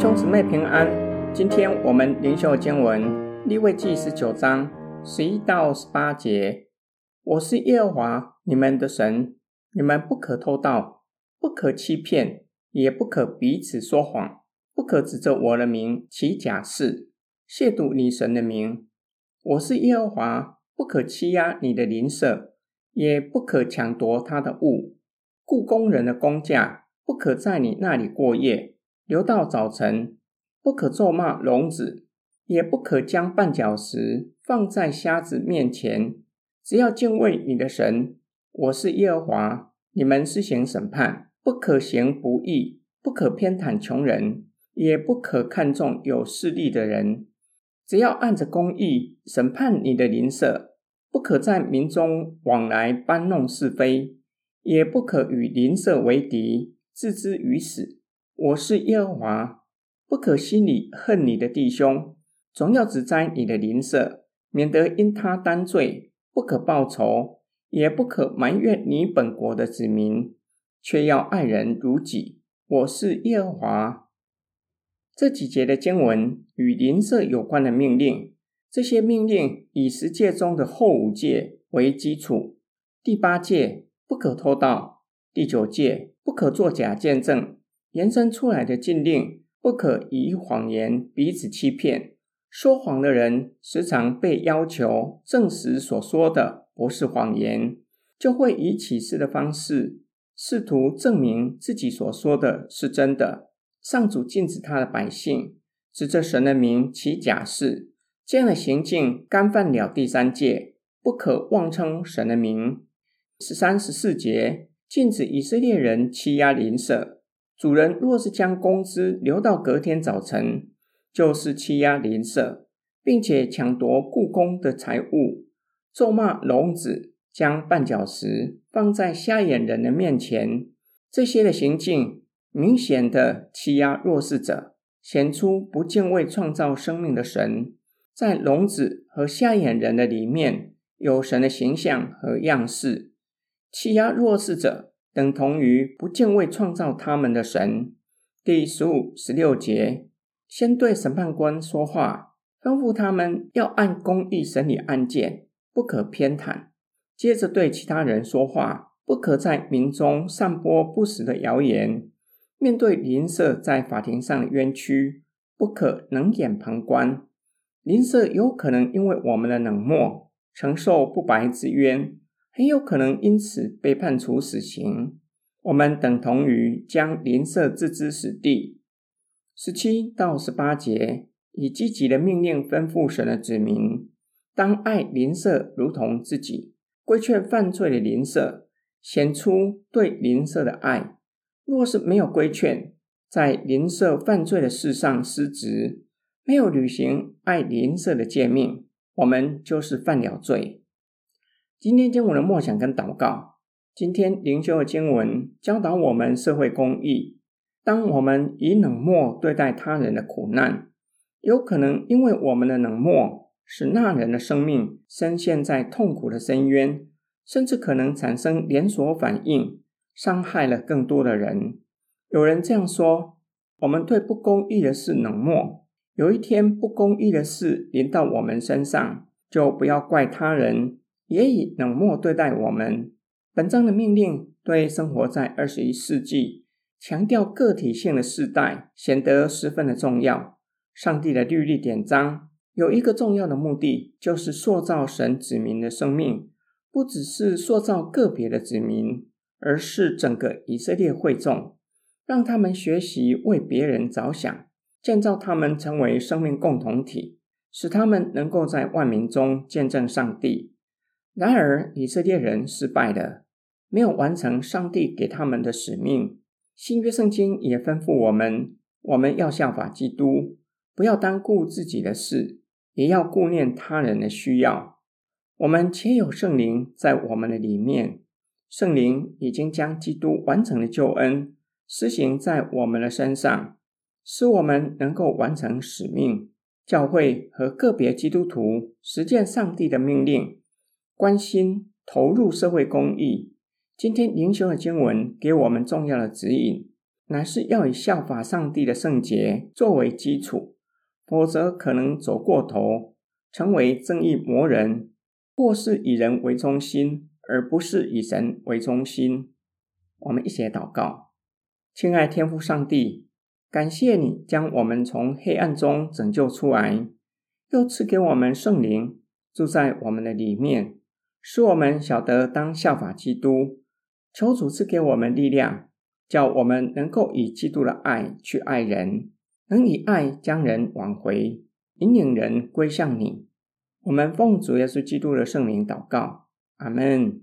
兄姊妹平安。今天我们灵修经文立位记十九章十一到十八节。我是耶和华你们的神，你们不可偷盗，不可欺骗，也不可彼此说谎，不可指着我的名起假誓，亵渎你神的名。我是耶和华，不可欺压你的邻舍，也不可抢夺他的物。雇工人的工价不可在你那里过夜。留到早晨，不可咒骂聋子，也不可将绊脚石放在瞎子面前。只要敬畏你的神，我是耶和华。你们施行审判，不可行不义，不可偏袒穷人，也不可看重有势力的人。只要按着公义审判你的邻舍，不可在民中往来搬弄是非，也不可与邻舍为敌，置之于死。我是耶和华，不可心里恨你的弟兄，总要指摘你的邻舍，免得因他担罪；不可报仇，也不可埋怨你本国的子民，却要爱人如己。我是耶和华。这几节的经文与邻舍有关的命令，这些命令以十诫中的后五诫为基础。第八诫不可偷盗，第九诫不可作假见证。延伸出来的禁令，不可以谎言彼此欺骗。说谎的人时常被要求证实所说的不是谎言，就会以启示的方式试图证明自己所说的是真的。上主禁止他的百姓指着神的名起假誓，这样的行径干犯了第三戒，不可妄称神的名。十三、十四节禁止以色列人欺压邻舍。主人若是将工资留到隔天早晨，就是欺压邻舍，并且抢夺雇工的财物，咒骂聋子，将绊脚石放在瞎眼人的面前，这些的行径明显的欺压弱势者，显出不敬畏创造生命的神。在聋子和瞎眼人的里面有神的形象和样式，欺压弱势者。等同于不敬畏创造他们的神。第十五、十六节，先对审判官说话，吩咐他们要按公义审理案件，不可偏袒；接着对其他人说话，不可在民中散播不实的谣言。面对邻舍在法庭上的冤屈，不可冷眼旁观。邻舍有可能因为我们的冷漠，承受不白之冤。很有可能因此被判处死刑。我们等同于将邻舍置之死地。十七到十八节以积极的命令吩咐神的子民，当爱邻舍如同自己，规劝犯罪的邻舍，显出对邻舍的爱。若是没有规劝，在邻舍犯罪的事上失职，没有履行爱邻舍的诫命，我们就是犯了罪。今天经文的默想跟祷告，今天灵修的经文教导我们社会公义。当我们以冷漠对待他人的苦难，有可能因为我们的冷漠，使那人的生命深陷在痛苦的深渊，甚至可能产生连锁反应，伤害了更多的人。有人这样说：我们对不公义的事冷漠，有一天不公义的事临到我们身上，就不要怪他人。也以冷漠对待我们。本章的命令对生活在二十一世纪、强调个体性的世代显得十分的重要。上帝的律例典章有一个重要的目的，就是塑造神子民的生命，不只是塑造个别的子民，而是整个以色列会众，让他们学习为别人着想，建造他们成为生命共同体，使他们能够在万民中见证上帝。然而，以色列人失败了，没有完成上帝给他们的使命。新约圣经也吩咐我们，我们要效法基督，不要单顾自己的事，也要顾念他人的需要。我们且有圣灵在我们的里面，圣灵已经将基督完成的救恩施行在我们的身上，使我们能够完成使命。教会和个别基督徒实践上帝的命令。关心投入社会公益。今天灵修的经文给我们重要的指引。乃是要以效法上帝的圣洁作为基础，否则可能走过头，成为正义魔人，或是以人为中心，而不是以神为中心。我们一起来祷告，亲爱天父上帝，感谢你将我们从黑暗中拯救出来，又赐给我们圣灵住在我们的里面，使我们晓得当效法基督。求主赐给我们力量。叫我们能够以基督的爱去爱人，能以爱将人挽回，引领人归向你。我们奉主耶稣基督的圣灵祷告，阿门。